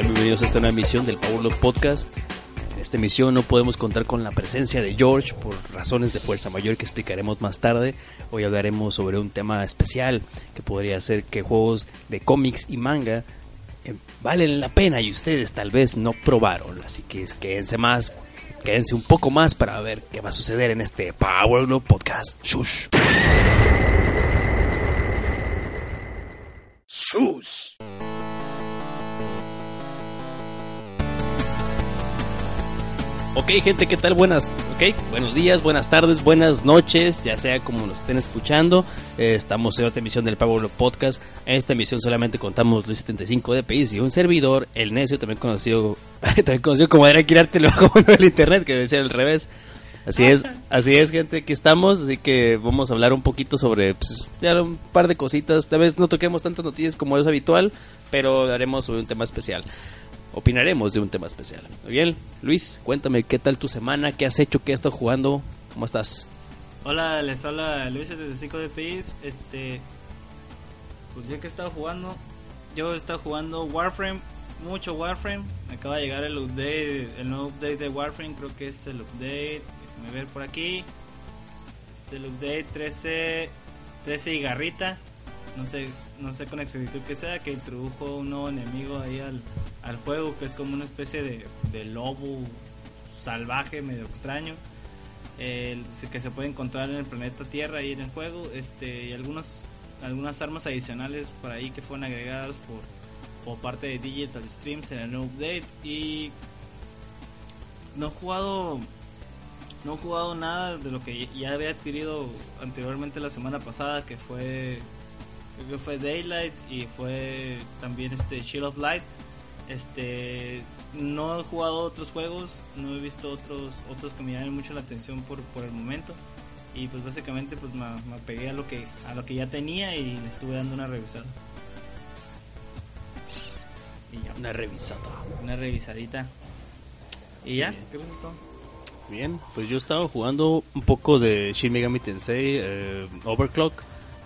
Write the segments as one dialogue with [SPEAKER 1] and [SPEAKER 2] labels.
[SPEAKER 1] Bienvenidos a esta nueva emisión del Power Love Podcast. En esta emisión no podemos contar con la presencia de George por razones de fuerza mayor que explicaremos más tarde. Hoy hablaremos sobre un tema especial que podría ser que juegos de cómics y manga eh, valen la pena y ustedes tal vez no probaron. Así que quédense más, quédense un poco más para ver qué va a suceder en este Power Love Podcast. Shush. Sus. Ok, gente, ¿qué tal? Buenas, ok, buenos días, buenas tardes, buenas noches, ya sea como nos estén escuchando. Eh, estamos en otra emisión del Power Podcast. En esta emisión solamente contamos los 75 DPI y un servidor, el necio, también conocido, también conocido como era Kirarte, luego como el internet, que debe ser al revés. Así es, así es, gente, aquí estamos, así que vamos a hablar un poquito sobre pues, ya un par de cositas. Tal vez no toquemos tantas noticias como es habitual, pero hablaremos sobre un tema especial. Opinaremos de un tema especial. Muy bien, Luis, cuéntame qué tal tu semana, qué has hecho, qué has estado jugando, cómo estás.
[SPEAKER 2] Hola, les habla Luis 75 de PIS. Este, pues ya que he estado jugando, yo he estado jugando Warframe, mucho Warframe. Me acaba de llegar el update, el nuevo update de Warframe, creo que es el update me ver por aquí. Es el update 13, 13 y garrita. No sé, no sé con exactitud que sea, que introdujo un nuevo enemigo ahí al, al juego, que es como una especie de, de lobo salvaje, medio extraño. El, que se puede encontrar en el planeta Tierra y en el juego. Este, y algunos, algunas armas adicionales por ahí que fueron agregadas por, por parte de Digital Streams en el nuevo update. Y no he jugado no he jugado nada de lo que ya había adquirido anteriormente la semana pasada, que fue creo que fue Daylight y fue también este Shield of Light. Este no he jugado otros juegos, no he visto otros otros que me llamen mucho la atención por, por el momento y pues básicamente pues me, me pegué a lo que a lo que ya tenía y le estuve dando una revisada.
[SPEAKER 1] Y ya. Una revisada.
[SPEAKER 2] Una revisadita. ¿Y ya? ¿Qué me gustó?
[SPEAKER 1] Bien, pues yo estaba jugando un poco de Shin Megami Tensei eh, Overclock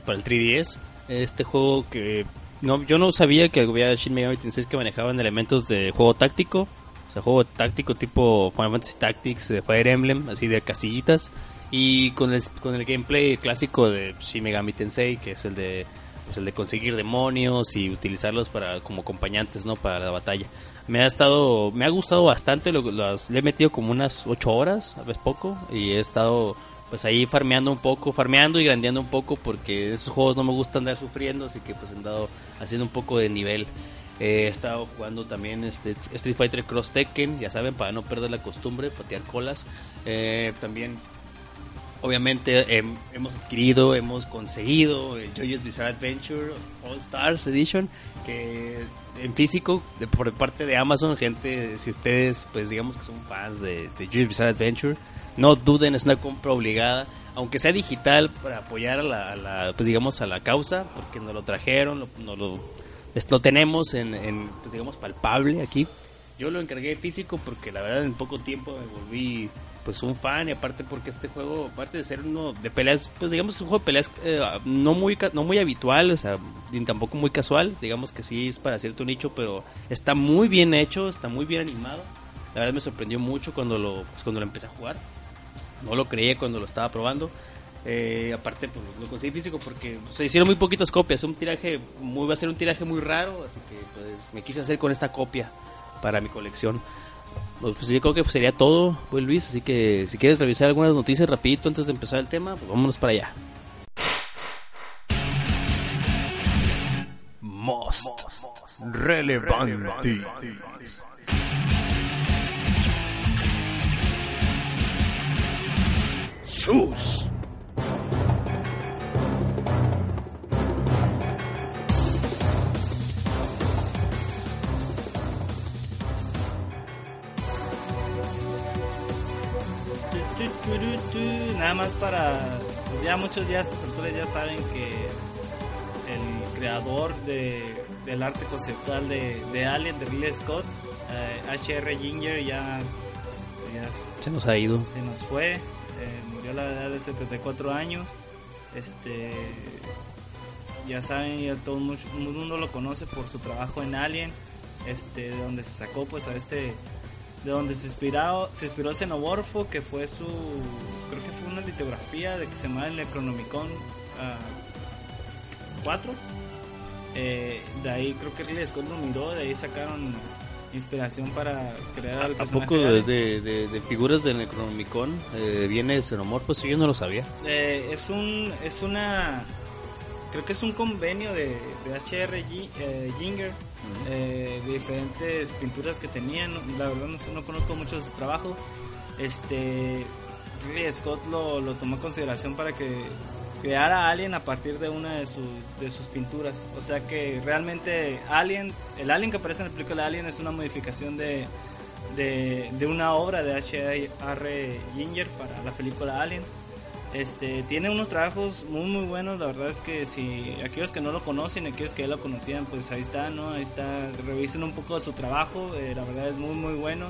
[SPEAKER 1] para el 3DS. Este juego que no, yo no sabía que había Shin Megami Tensei que manejaban elementos de juego táctico, o sea, juego táctico tipo Final Fantasy Tactics, Fire Emblem, así de casillitas, y con el, con el gameplay clásico de Shin Megami Tensei, que es el de pues el de conseguir demonios y utilizarlos para como acompañantes, ¿no? Para la batalla. Me ha estado, me ha gustado bastante, lo, le he metido como unas 8 horas, a veces poco, y he estado pues ahí farmeando un poco, farmeando y grandeando un poco porque esos juegos no me gusta andar sufriendo, así que pues he andado haciendo un poco de nivel. he estado jugando también este Street Fighter Cross Tekken, ya saben, para no perder la costumbre, patear colas. Eh, también obviamente hemos adquirido, hemos conseguido el JoJo's Bizarre Adventure All Stars Edition, que en físico, de, por parte de Amazon, gente, si ustedes, pues digamos que son fans de, de JoJo's Bizarre Adventure, no duden, es una compra obligada, aunque sea digital, para apoyar a la, pues digamos, a la causa, porque nos lo trajeron, lo, no lo, lo tenemos en, en pues, digamos, palpable aquí. Yo lo encargué físico porque la verdad en poco tiempo me volví pues un fan. Y aparte porque este juego aparte de ser uno de peleas pues digamos es un juego de peleas eh, no muy no muy habitual o sea ni tampoco muy casual. Digamos que sí es para cierto nicho pero está muy bien hecho está muy bien animado. La verdad me sorprendió mucho cuando lo pues, cuando lo empecé a jugar no lo creía cuando lo estaba probando eh, aparte pues, lo conseguí físico porque se hicieron muy poquitas copias un tiraje muy va a ser un tiraje muy raro así que pues me quise hacer con esta copia para mi colección pues, pues yo creo que sería todo, pues Luis, así que si quieres revisar algunas noticias rapidito antes de empezar el tema, pues vámonos para allá.
[SPEAKER 3] Most relevante. Sus.
[SPEAKER 2] Nada más para. Pues ya muchos ya a estas alturas ya saben que el creador de, del arte conceptual de, de Alien, de Ridley Scott, HR eh, Ginger, ya,
[SPEAKER 1] Se nos ha ido.
[SPEAKER 2] Se nos fue. Eh, murió a la edad de 74 años. Este. Ya saben, ya todo el mundo lo conoce por su trabajo en Alien. este, de donde se sacó pues a este de donde se inspiró, se inspiró Xenomorfo, que fue su, creo que fue una litografía de que se llama el Necronomicon 4. Eh, de ahí creo que Ridley Scott lo miró, de ahí sacaron inspiración para crear al
[SPEAKER 1] ¿A poco de, de, de- de figuras del Necronomicon eh, viene el xenomorfo? Eso yo no lo sabía.
[SPEAKER 2] Eh, es un es una creo que es un convenio de, de HR eh, Ginger eh, de diferentes pinturas que tenían la verdad no conozco mucho de su trabajo este Ridley Scott lo, lo tomó en consideración para que creara a Alien a partir de una de, sus de sus pinturas o sea que realmente Alien el Alien que aparece en el película Alien es una modificación de de, de una obra de H.R. Ginger para la película Alien. Este, tiene unos trabajos muy muy buenos, la verdad es que si aquellos que no lo conocen, aquellos que ya lo conocían, pues ahí está, ¿no? Ahí está, revisen un poco de su trabajo, eh, la verdad es muy muy bueno.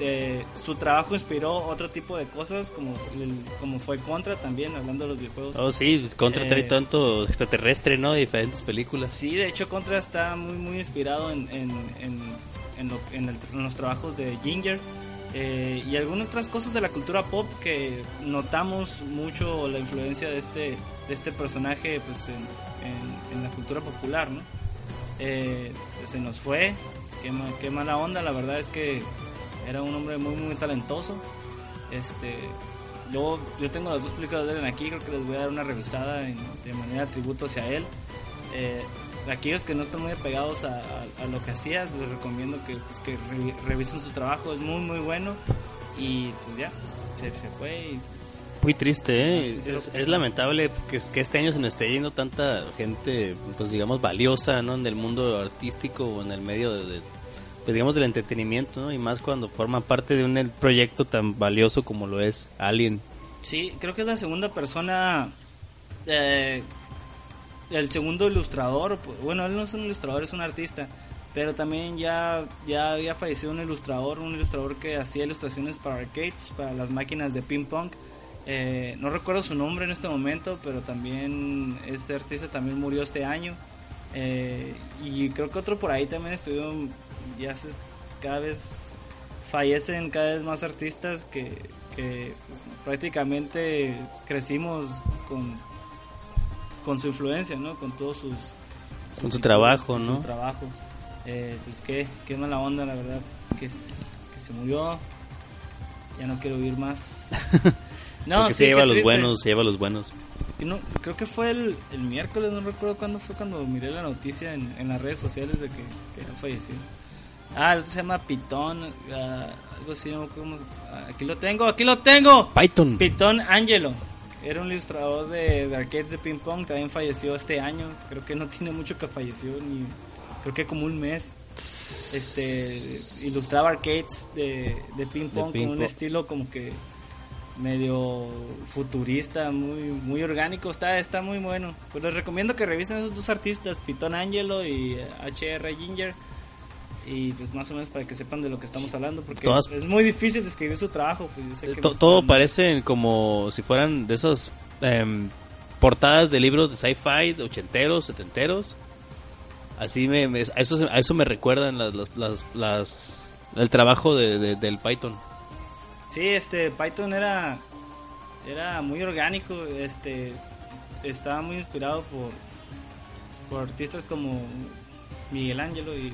[SPEAKER 2] Eh, su trabajo inspiró otro tipo de cosas, como, el- como fue Contra también, hablando de los videojuegos.
[SPEAKER 1] Oh, sí, Contra trae
[SPEAKER 2] Eh,
[SPEAKER 1] tanto extraterrestre, ¿no? De diferentes películas.
[SPEAKER 2] Sí, de hecho Contra está muy muy inspirado en, en, en, en lo- en el- en los trabajos de Ginger eh, y algunas otras cosas de la cultura pop que notamos mucho la influencia de este de este personaje pues en, en- en la cultura popular, ¿no? Eh, se nos fue, qué, ma- qué mala onda, la verdad es que era un hombre muy muy talentoso. Este, yo, yo tengo las dos películas de él aquí, creo que les voy a dar una revisada en- de manera de tributo hacia él. Eh, aquellos que no están muy apegados a, a- a lo que hacía, les recomiendo que, pues, que re- revisen su trabajo, es muy muy bueno. Y pues ya, se, se fue y
[SPEAKER 1] Muy triste, ¿eh?
[SPEAKER 2] Sí, sí, lo
[SPEAKER 1] es, es lamentable que, que este año se nos esté yendo tanta gente, pues digamos, valiosa, ¿no? En el mundo artístico o en el medio de, de, pues digamos, del entretenimiento, ¿no? Y más cuando forman parte de un proyecto tan valioso como lo es Alien.
[SPEAKER 2] Sí, creo que es la segunda persona, eh, el segundo ilustrador, pu- bueno, él no es un ilustrador, es un artista, pero también ya, ya había fallecido un ilustrador, un ilustrador que hacía ilustraciones para arcades, para las máquinas de ping pong. Eh, no recuerdo su nombre en este momento, pero también ese artista también murió este año. Eh, y creo que otro por ahí también estuvieron, ya se, cada vez fallecen cada vez más artistas que, que prácticamente crecimos con, con su influencia, ¿no? Con todos sus...
[SPEAKER 1] Con su trabajo,
[SPEAKER 2] con
[SPEAKER 1] ¿no?
[SPEAKER 2] Su trabajo. Eh, pues qué, qué mala onda, la verdad, que, se murió. Ya no quiero oír más. No,
[SPEAKER 1] Porque
[SPEAKER 2] sí,
[SPEAKER 1] se lleva los
[SPEAKER 2] triste.
[SPEAKER 1] buenos, se lleva los buenos.
[SPEAKER 2] No, creo que fue el, el miércoles, no recuerdo cuándo fue cuando miré la noticia en, en las redes sociales de que, que había fallecido. Ah, el otro se llama Pitón, ah, algo así, cómo- ah, aquí lo tengo, aquí lo tengo.
[SPEAKER 1] Python.
[SPEAKER 2] Pitón Angelo. Era un ilustrador de, de arcades de ping pong, también falleció este año. Creo que no tiene mucho que falleció, ni creo que como un mes. Este ilustraba arcades de, de ping pong
[SPEAKER 1] ping
[SPEAKER 2] con un estilo como que medio futurista, muy muy orgánico, está está muy bueno. Pues les recomiendo que revisen esos dos artistas, Pitón Angelo y eh, HR Ginger. Y pues más o menos para que sepan de lo que estamos hablando, porque
[SPEAKER 1] Todas-
[SPEAKER 2] es muy difícil describir su trabajo. Pues yo sé que
[SPEAKER 1] To-
[SPEAKER 2] no está
[SPEAKER 1] todo parece como si fueran de esas em, portadas de libros de sci-fi, ochenteros, setenteros. Así me, me- a, eso, a eso me recuerdan las, las, las- las- el trabajo de, de- del Python.
[SPEAKER 2] Sí, este Python era era muy orgánico, este estaba muy inspirado por por artistas como Miguel Ángelo y,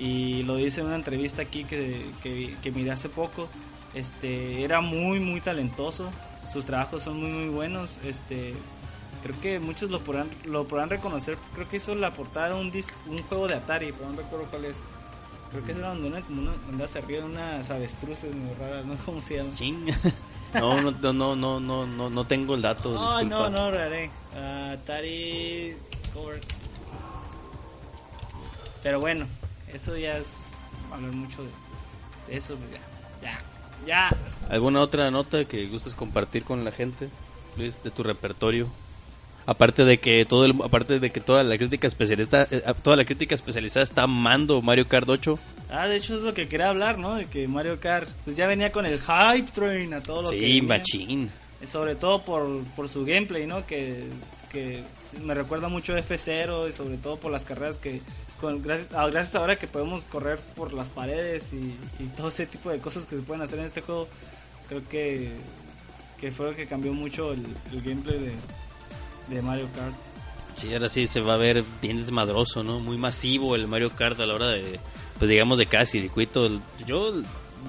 [SPEAKER 2] y lo dice en una entrevista aquí que, que, que miré hace poco, este era muy muy talentoso, sus trabajos son muy muy buenos, este creo que muchos lo podrán lo podrán reconocer, creo que hizo la portada de un disco, un juego de Atari, pero no recuerdo cuál es. Creo que es donde una, como una, donde se arriba de unas avestruces muy raras, ¿no? ¿Cómo se llama?
[SPEAKER 1] Ching. No, no, no, no, no, no, no, no tengo el dato.
[SPEAKER 2] No,
[SPEAKER 1] disculpa.
[SPEAKER 2] no, raré. Ah, Atari cover. Pero bueno, eso ya es hablar mucho de, de eso, pues ya. Ya, ya.
[SPEAKER 1] ¿Alguna otra nota que gustes compartir con la gente, Luis, de tu repertorio? Aparte de que todo el, aparte de que toda la crítica especialista, eh, toda la crítica especializada está amando Mario Kart 8.
[SPEAKER 2] Ah, de hecho es lo que quería hablar, ¿no? De que Mario Kart, pues ya venía con el hype train a todo lo que
[SPEAKER 1] Sí, machín.
[SPEAKER 2] Sobre todo por, por su gameplay, ¿no? Que que me recuerda mucho F0 y sobre todo por las carreras que con, gracias, a, gracias ahora que podemos correr por las paredes y, y, todo ese tipo de cosas que se pueden hacer en este juego, creo que, que fue lo que cambió mucho el, el gameplay de, de Mario Kart.
[SPEAKER 1] Sí, ahora sí se va a ver bien desmadroso, ¿no? Muy masivo el Mario Kart a la hora de, pues digamos, de cada circuito. Yo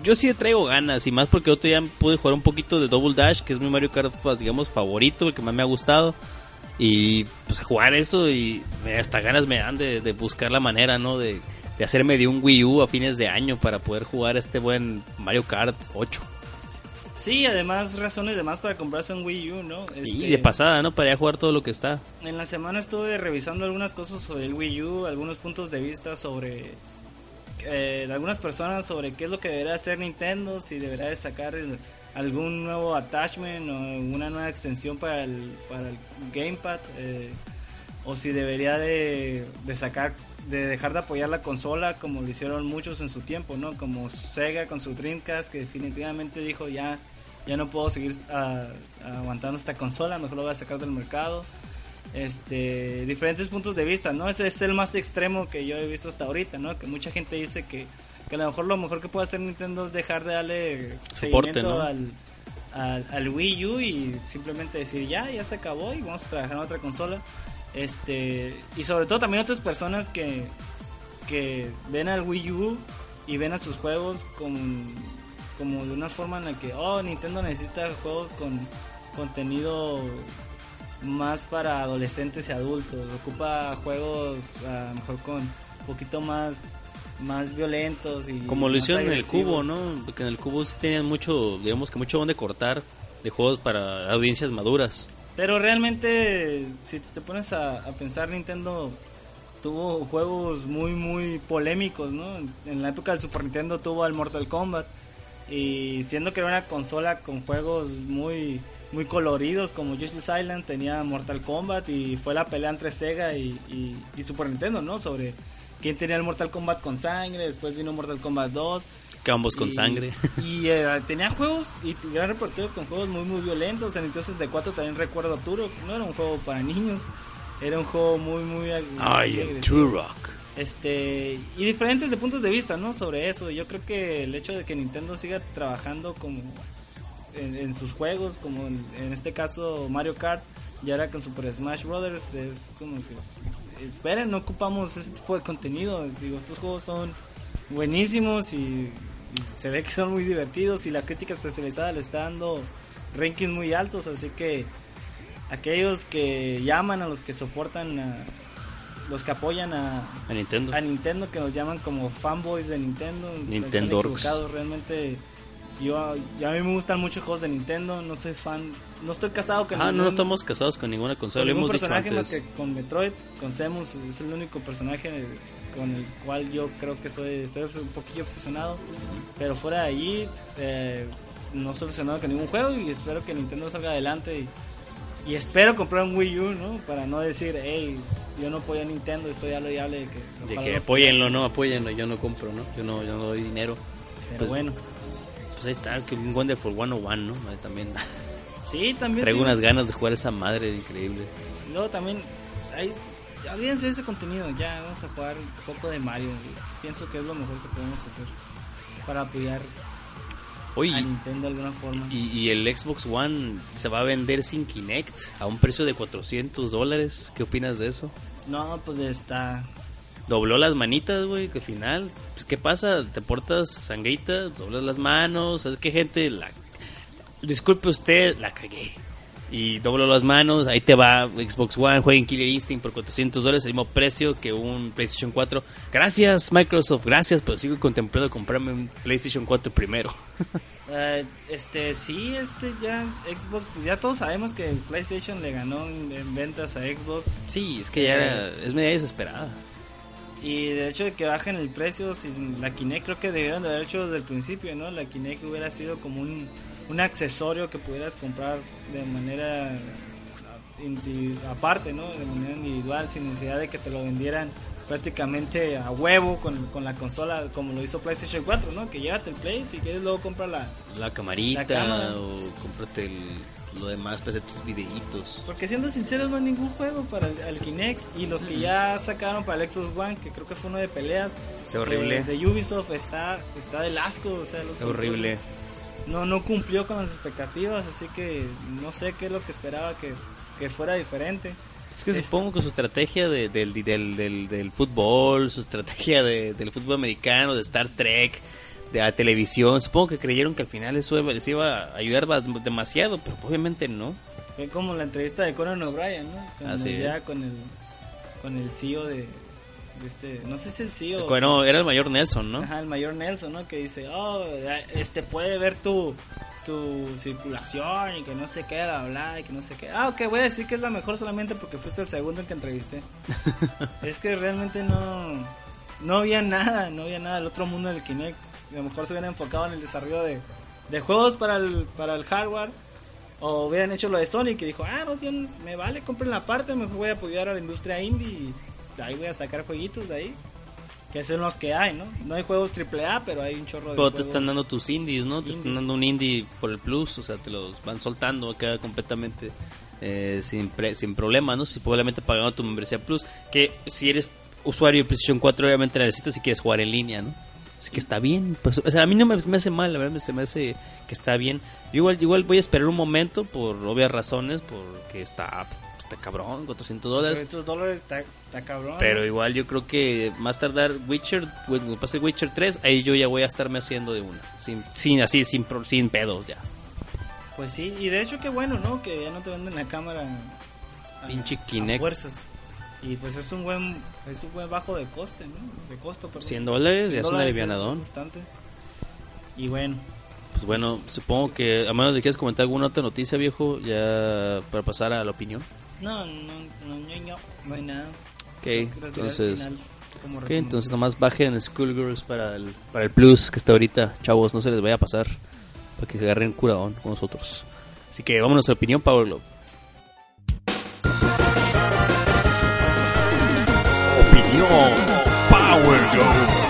[SPEAKER 1] yo sí traigo ganas y más porque otro día pude jugar un poquito de Double Dash, que es mi Mario Kart, pues, digamos, favorito, el que más me ha gustado. Y pues jugar eso y hasta ganas me dan de, buscar la manera, ¿no? De, de, hacerme de un Wii U a fines de año para poder jugar este buen Mario Kart 8.
[SPEAKER 2] Sí, además razones de más para comprarse un Wii U, ¿no?
[SPEAKER 1] Este, y de pasada, ¿no? Para ya jugar todo lo que está.
[SPEAKER 2] En la semana estuve revisando algunas cosas sobre el Wii U, algunos puntos de vista sobre eh, de algunas personas sobre qué es lo que debería hacer Nintendo, si debería de sacar algún nuevo attachment o una nueva extensión para el, para el gamepad, eh, o si debería de, de, sacar, de dejar de apoyar la consola como lo hicieron muchos en su tiempo, ¿no? Como Sega con su Dreamcast que definitivamente dijo ya, ya no puedo seguir ah, aguantando esta consola, mejor lo voy a sacar del mercado este diferentes puntos de vista, ¿no? Ese es el más extremo que yo he visto hasta ahorita, ¿no? Que mucha gente dice que, que a lo mejor lo mejor que puede hacer Nintendo es dejar de darle Soporte, seguimiento al, al, Wii U y simplemente decir ya, ya se acabó y vamos a trabajar en otra consola. Este, y sobre todo también otras personas que, que ven al Wii U y ven a sus juegos como, como de una forma en la que, oh, Nintendo necesita juegos con contenido más para adolescentes y adultos. Ocupa juegos a lo mejor con un poquito más más violentos y
[SPEAKER 1] como lo hicieron en el cubo, ¿no? Porque en el cubo sí tenían mucho, digamos que mucho donde cortar de juegos para audiencias maduras.
[SPEAKER 2] Pero realmente si te pones a, a pensar Nintendo tuvo juegos muy muy polémicos, ¿no? En la época del Super Nintendo tuvo al Mortal Kombat y siendo que era una consola con juegos muy muy coloridos como Yoshi's Island, tenía Mortal Kombat y fue la pelea entre Sega y, Super Nintendo, ¿no? Sobre quién tenía el Mortal Kombat con sangre, después vino Mortal Kombat 2.
[SPEAKER 1] Que ambos con sangre.
[SPEAKER 2] Y eh, tenía juegos y gran repertorio con juegos muy muy violentos. En Nintendo 64 también recuerdo Turok, no era un juego para niños, era un juego muy muy...
[SPEAKER 1] Ay, Turok.
[SPEAKER 2] Este, y diferentes de puntos de vista, ¿no? Sobre eso. Yo creo que el hecho de que Nintendo siga trabajando como en, sus juegos, como en, este caso Mario Kart, y ahora con Super Smash Brothers, es como que, esperen, no ocupamos ese tipo de contenido, digo, estos juegos son buenísimos y, se ve que son muy divertidos y la crítica especializada le está dando rankings muy altos, así que aquellos que llaman a los que soportan a los que apoyan a,
[SPEAKER 1] Nintendo.
[SPEAKER 2] a Nintendo que nos llaman como fanboys de Nintendo
[SPEAKER 1] Nintendo
[SPEAKER 2] realmente yo, a mí me gustan muchos juegos de Nintendo, no soy fan, no estoy casado con
[SPEAKER 1] Ah, no estamos casados con ninguna consola,
[SPEAKER 2] con
[SPEAKER 1] hemos
[SPEAKER 2] personaje dicho antes. más que con Metroid, con Samus, es el único personaje con el cual yo creo que soy estoy un poquillo obsesionado, pero fuera de allí eh, no estoy obsesionado con ningún juego y espero que Nintendo salga adelante y, espero comprar un Wii U, ¿no? Para no decir, hey, yo no apoyo a Nintendo, estoy hable y hable de que...
[SPEAKER 1] De que apóyenlo, no, apóyenlo, yo no compro, ¿no? Yo no, yo no doy dinero.
[SPEAKER 2] Pero pues, bueno
[SPEAKER 1] pues ahí está, que un Wonderful 101, ¿no? También.
[SPEAKER 2] Sí, también.
[SPEAKER 1] Traigo unas ganas de jugar esa madre increíble.
[SPEAKER 2] Luego también, ahí, olvídense de ese contenido, ya vamos a jugar un poco de Mario. Pienso que es lo mejor que podemos hacer para apoyar a Nintendo de alguna forma.
[SPEAKER 1] Y, y, el Xbox One se va a vender sin Kinect a un precio de 400 dólares. ¿Qué opinas de eso?
[SPEAKER 2] No, pues está,
[SPEAKER 1] dobló las manitas, güey, que al final, pues, ¿qué pasa? Te portas sangrita, doblas las manos, ¿sabes qué gente? La... Disculpe usted, la cagué. Y doblo las manos, ahí te va Xbox One, jueguen Killer Instinct por 400 dólares, el mismo precio que un PlayStation 4. Gracias Microsoft, gracias, pero sigo contemplando comprarme un PlayStation 4 primero.
[SPEAKER 2] Uh, este, sí, este ya Xbox, ya todos sabemos que PlayStation le ganó en, ventas a Xbox.
[SPEAKER 1] Sí, es que ya es media desesperada.
[SPEAKER 2] Y de hecho de que bajen el precio, sin la Kinect creo que debieron de haber hecho desde el principio, ¿no? La Kinect hubiera sido como un, un accesorio que pudieras comprar de manera aparte, ¿no? De manera individual, sin necesidad de que te lo vendieran prácticamente a huevo con, con la consola, como lo hizo PlayStation 4, ¿no? Que llévate el Play, si quieres luego compra la...
[SPEAKER 1] La camarita o cómprate el lo demás, pues tus videitos.
[SPEAKER 2] Porque siendo sinceros, no hay ningún juego para el, Kinect. Y los que ya sacaron para el Xbox One, que creo que fue uno de peleas.
[SPEAKER 1] Está horrible.
[SPEAKER 2] De, Ubisoft está, está del asco. O sea, los
[SPEAKER 1] está horrible.
[SPEAKER 2] No, no cumplió con las expectativas, así que no sé qué es lo que esperaba que, que fuera diferente.
[SPEAKER 1] Es que supongo que su estrategia de, del, del, del, del, fútbol, su estrategia de, del fútbol americano, de Star Trek, de la televisión, supongo que creyeron que al final eso les iba a ayudar demasiado, pero obviamente no.
[SPEAKER 2] Fue como la entrevista de Conan O'Brien, ¿no?
[SPEAKER 1] Así
[SPEAKER 2] ya con el, con el CEO de, este, no sé si el CEO.
[SPEAKER 1] Bueno, era el mayor Nelson, ¿no?
[SPEAKER 2] Ajá, el mayor Nelson, ¿no? Que dice, oh, este puede ver tu, tu circulación y que no sé qué, bla, y que no sé qué. Ah, ok, voy a decir que es la mejor solamente porque fuiste el segundo en que entrevisté. es que realmente no, no había nada, no había nada del otro mundo del Kinect. A lo mejor se hubieran enfocado en el desarrollo de, de juegos para el, para el hardware. O hubieran hecho lo de Sony que dijo, ah, no, me vale, compren la parte, mejor voy a apoyar a la industria indie y ahí voy a sacar jueguitos de ahí. Que son los que hay, ¿no? No hay juegos AAA, pero hay un chorro de
[SPEAKER 1] Pero te están dando tus indies, ¿no? Te están dando un indie por el plus, o sea, te los van soltando acá completamente eh, sin, sin problema, ¿no? Si probablemente pagando tu membresía plus, que si eres usuario de PlayStation 4 obviamente la necesitas si quieres jugar en línea, ¿no? Así que está bien, pues, o sea, a mí no me, hace mal, la verdad se me hace que está bien. Yo igual, igual voy a esperar un momento por obvias razones, porque está está cabrón, 400 dólares.
[SPEAKER 2] 400 dólares está, está, cabrón.
[SPEAKER 1] Pero igual yo creo que más tardar Witcher, cuando pase Witcher 3, ahí yo ya voy a estarme haciendo de una. Sin, sin así, sin, sin pedos ya.
[SPEAKER 2] Pues sí, y de hecho qué bueno, ¿no? Que ya no te venden la cámara.
[SPEAKER 1] Pinche Kinect.
[SPEAKER 2] fuerzas. Y pues es un buen es un buen bajo de coste, ¿no? De costo, perdón.
[SPEAKER 1] 100 dólares, ya es un alivianadón.
[SPEAKER 2] Y bueno,
[SPEAKER 1] pues bueno, supongo que a menos de que quieras comentar alguna otra noticia, viejo, ya para pasar a la opinión.
[SPEAKER 2] No, no, no, no, no hay nada.
[SPEAKER 1] Ok, entonces... Ok, entonces nomás bajen Schoolgirls para el, para el plus que está ahorita. Chavos, no se les vaya a pasar. Para que se agarren curadón con nosotros. Así que vámonos a opinión, Power Opinión Power Glove.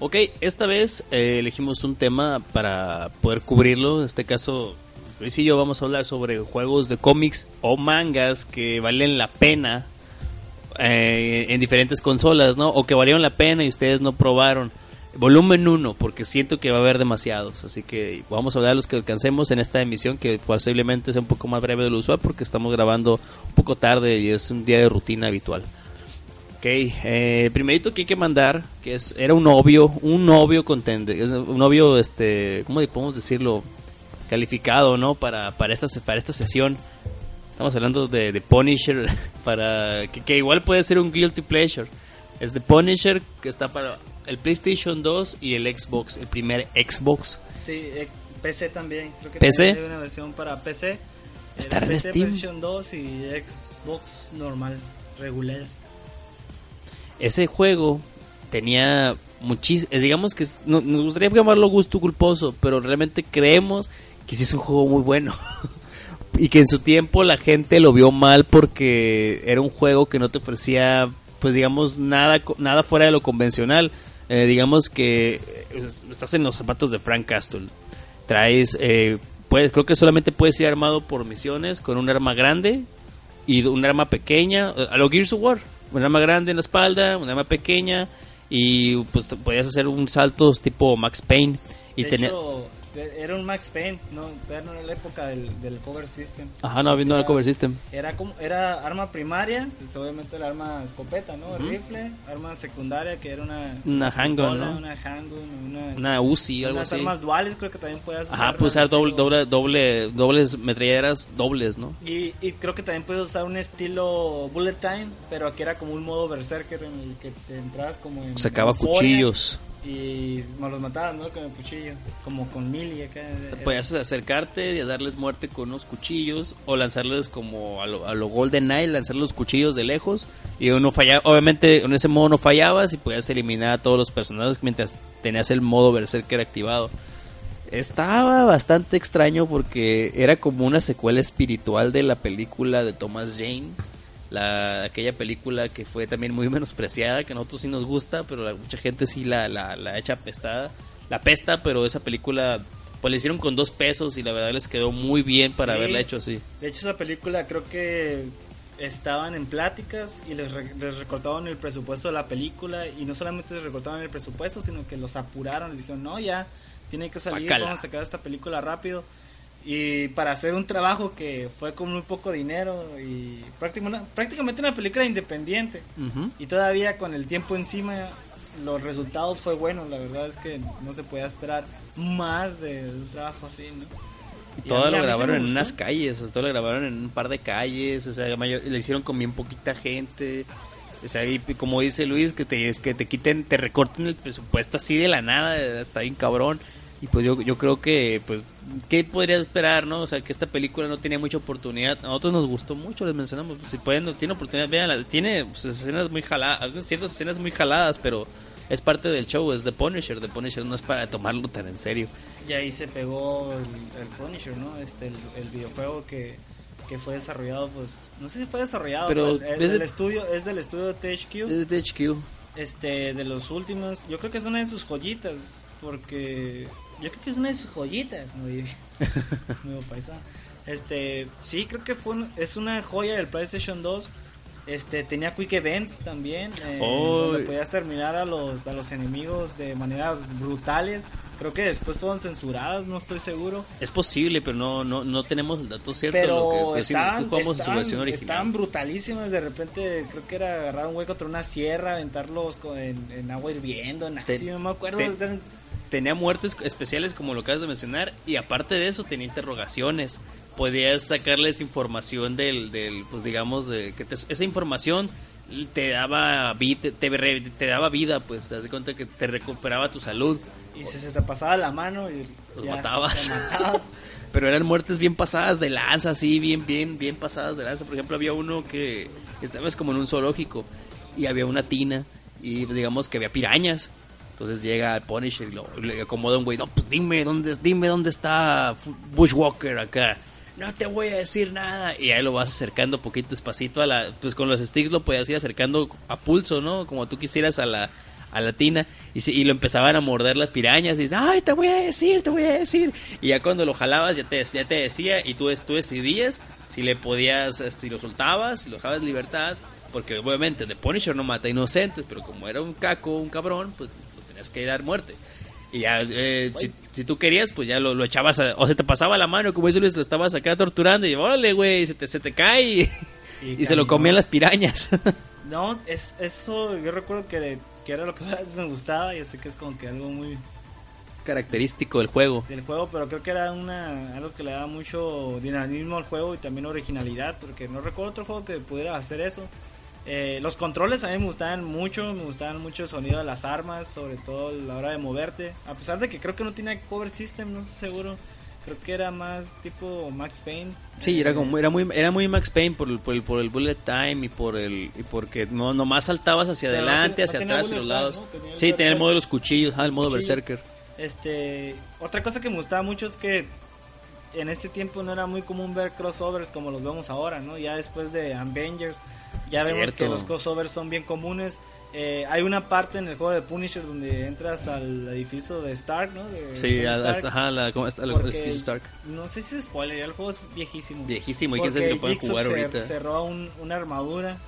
[SPEAKER 1] Ok, esta vez eh, elegimos un tema para poder cubrirlo. En este caso, Luis y yo vamos a hablar sobre juegos de cómics o mangas que valen la pena eh, en diferentes consolas, ¿no? O que valieron la pena y ustedes no probaron. Volumen 1, porque siento que va a haber demasiados. Así que vamos a hablar de los que alcancemos en esta emisión, que posiblemente sea un poco más breve de lo usual, porque estamos grabando un poco tarde y es un día de rutina habitual. Ok, eh, primerito que hay que mandar, que es era un novio, un novio contender, un novio, este, ¿cómo podemos decirlo? Calificado, ¿no? Para, para, esta, para esta sesión. Estamos hablando de, de Punisher, para que, igual puede ser un guilty pleasure. Es de Punisher, que está para el PlayStation 2 y el Xbox, el primer Xbox.
[SPEAKER 2] Sí, eh, PC también. Creo que
[SPEAKER 1] ¿PC?
[SPEAKER 2] hay una versión para PC.
[SPEAKER 1] Está en
[SPEAKER 2] PC,
[SPEAKER 1] Steam.
[SPEAKER 2] PlayStation 2 y Xbox normal, regular
[SPEAKER 1] ese juego tenía muchísimo, digamos que nos gustaría llamarlo gusto culposo, pero realmente creemos que sí es un juego muy bueno. y que en su tiempo la gente lo vio mal porque era un juego que no te ofrecía, pues digamos, nada, nada fuera de lo convencional. Eh, digamos que eh, estás en los zapatos de Frank Castle. Traes, eh, puedes, creo que solamente puedes ir armado por misiones con un arma grande y un arma pequeña, a lo Gears of War un arma grande en la espalda, un arma pequeña y pues podías hacer un salto tipo Max Payne y
[SPEAKER 2] tener era un Max Payne, no, no era la época del, del cover system.
[SPEAKER 1] Ajá, no, habiendo el cover system.
[SPEAKER 2] Era como era arma primaria, pues obviamente el arma escopeta, ¿no? Rifle, arma secundaria que era una
[SPEAKER 1] una handgun, ¿no?
[SPEAKER 2] Una handgun, una
[SPEAKER 1] una Uzi, algo así.
[SPEAKER 2] armas duales creo que también puedes usar.
[SPEAKER 1] Ajá, puedes usar doble, doble, doble, dobles metralleras dobles, ¿no?
[SPEAKER 2] Y, y creo que también puedes usar un estilo bullet time, pero aquí era como un modo berserker en el que te entras como en
[SPEAKER 1] sacaba cuchillos
[SPEAKER 2] y me los mataban, ¿no? Con el cuchillo, como con mil y acá.
[SPEAKER 1] Puedes acercarte y darles muerte con unos cuchillos o lanzarles como a lo, a lo Golden Knight, lanzar los cuchillos de lejos y uno fallaba, obviamente en ese modo no fallabas y podías eliminar a todos los personajes mientras tenías el modo Berserker activado. Estaba bastante extraño porque era como una secuela espiritual de la película de Thomas Jane. La, aquella película que fue también muy menospreciada, que a nosotros sí nos gusta, pero a mucha gente sí la, la, la echa pestada. La pesta, pero esa película pues la hicieron con dos pesos y la verdad les quedó muy bien para
[SPEAKER 2] Sí.
[SPEAKER 1] haberla hecho así.
[SPEAKER 2] De hecho, esa película creo que estaban en pláticas y les, re- les recortaron el presupuesto de la película y no solamente les recortaron el presupuesto, sino que los apuraron, les dijeron, no, ya, tiene que salir, vamos a sacar esta película rápido. Y para hacer un trabajo que fue con muy poco dinero y prácticamente, prácticamente una película independiente. Y todavía con el tiempo encima, los resultados fue bueno. La verdad es que no se podía esperar más de un trabajo así, ¿no?
[SPEAKER 1] Y
[SPEAKER 2] Y
[SPEAKER 1] todo lo grabaron en unas calles, o sea, todo lo grabaron en un par de calles, o sea, mayor- le hicieron con bien poquita gente. O sea, y como dice Luis, que te, es que te quiten, te recorten el presupuesto así de la nada, está bien cabrón. Y pues yo, yo creo que, pues, ¿qué podrías esperar, no? O sea, que esta película no tenía mucha oportunidad. A nosotros nos gustó mucho, les mencionamos. Si pueden, no tiene oportunidad, veanla. Tiene pues, escenas muy jaladas, ciertas escenas muy jaladas, pero es parte del show, es The Punisher. The Punisher no es para tomarlo tan en serio.
[SPEAKER 2] Y ahí se pegó el, el Punisher, ¿no? Este, el, el videojuego que, que fue desarrollado, pues, no sé si fue desarrollado,
[SPEAKER 1] Pero
[SPEAKER 2] pero, el,
[SPEAKER 1] es
[SPEAKER 2] el
[SPEAKER 1] de-
[SPEAKER 2] estudio, es del estudio THQ,
[SPEAKER 1] Es de HQ.
[SPEAKER 2] este, de los últimos, yo creo que es una de sus joyitas, porque yo creo que es una de sus joyitas, muy, muy paisa. Este, sí, creo que fue un- es una joya del PlayStation 2. Este, tenía quick events también, eh,
[SPEAKER 1] Oh.
[SPEAKER 2] donde podías terminar a los a los enemigos de manera brutales. Creo que después fueron censuradas, no estoy seguro.
[SPEAKER 1] Es posible, pero no no, no tenemos el dato cierto.
[SPEAKER 2] Pero
[SPEAKER 1] lo que, sí,
[SPEAKER 2] estaban,
[SPEAKER 1] sí jugamos en su
[SPEAKER 2] estaban-
[SPEAKER 1] versión original.
[SPEAKER 2] estaban brutalísimas. De repente, creo que era agarrar un güey contra una sierra, aventarlos con- en, en agua hirviendo. En
[SPEAKER 1] Te-
[SPEAKER 2] así, no me acuerdo.
[SPEAKER 1] te- Tenía muertes especiales, como lo acabas de mencionar, y aparte de eso, tenía interrogaciones. Podías sacarles información del, del pues digamos, de que te- esa información te daba, te, te daba vida, pues, te das cuenta que te recuperaba tu salud.
[SPEAKER 2] Y si se te pasaba la mano y
[SPEAKER 1] Los
[SPEAKER 2] ya,
[SPEAKER 1] matabas. Pero eran muertes bien pasadas de lanza, así, bien, bien, bien pasadas de lanza. Por ejemplo, había uno que estaba como en un zoológico y había una tina y pues, digamos que había pirañas. Entonces llega el Punisher y lo, le acomoda un güey. No, pues dime dónde, dime dónde está Bushwalker acá. No te voy a decir nada. Y ahí lo vas acercando poquito despacito a la... Pues con los sticks lo podías ir acercando a pulso, ¿no? Como tú quisieras a la, a la tina. Y, si- y lo empezaban a morder las pirañas. Y dices, ay, te voy a decir, te voy a decir. Y ya cuando lo jalabas ya te, ya te decía. Y tú, tú decidías si le podías, este, si lo soltabas, si lo dejabas libertad. Porque obviamente The Punisher no mata inocentes. Pero como era un caco, un cabrón, pues lo tenías que dar muerte. Y ya, eh, si tú querías, pues ya lo, lo echabas, a- o se te pasaba la mano, como dice Luis, lo estabas acá torturando y órale, güey, se te, se te cae y,
[SPEAKER 2] Y
[SPEAKER 1] y se lo comían las pirañas.
[SPEAKER 2] No, es, eso yo recuerdo que, de- que era lo que más me gustaba. Y sé que es como que algo muy
[SPEAKER 1] Característico del juego.
[SPEAKER 2] del juego, pero creo que era una algo que le daba mucho dinamismo al juego y también originalidad, porque no recuerdo otro juego que pudiera hacer eso. Eh, los controles a mí me gustaban mucho, me gustaban mucho el sonido de las armas, sobre todo a la hora de moverte, a pesar de que creo que no tenía cover system, no estoy seguro. Creo que era más tipo Max Payne.
[SPEAKER 1] Sí, era como era muy era muy Max Payne por el, por el, por el bullet time y por el y porque no nomás saltabas hacia
[SPEAKER 2] Pero no
[SPEAKER 1] adelante,
[SPEAKER 2] ten-
[SPEAKER 1] hacia atrás
[SPEAKER 2] bullet
[SPEAKER 1] los
[SPEAKER 2] time,
[SPEAKER 1] lados.
[SPEAKER 2] ¿no? Tenía el
[SPEAKER 1] sí, tenía el modo de los cuchillos, ah, el modo
[SPEAKER 2] Cuchillo.
[SPEAKER 1] berserker.
[SPEAKER 2] Este, otra cosa que me gustaba mucho es que en ese tiempo no era muy común ver crossovers como los vemos ahora, ¿no? Ya después de Avengers, ya vemos que los crossovers son bien comunes. Eh, hay una parte en el juego de Punisher donde entras al edificio de Stark, ¿no? De
[SPEAKER 1] Sí, hasta,
[SPEAKER 2] Stark,
[SPEAKER 1] ajá, la, ¿cómo está? El- Stark.
[SPEAKER 2] No sé si es spoiler, el juego es viejísimo.
[SPEAKER 1] Viejísimo, y quién sabe si lo pueden jugar
[SPEAKER 2] se-
[SPEAKER 1] ahorita.
[SPEAKER 2] cerró un, una armadura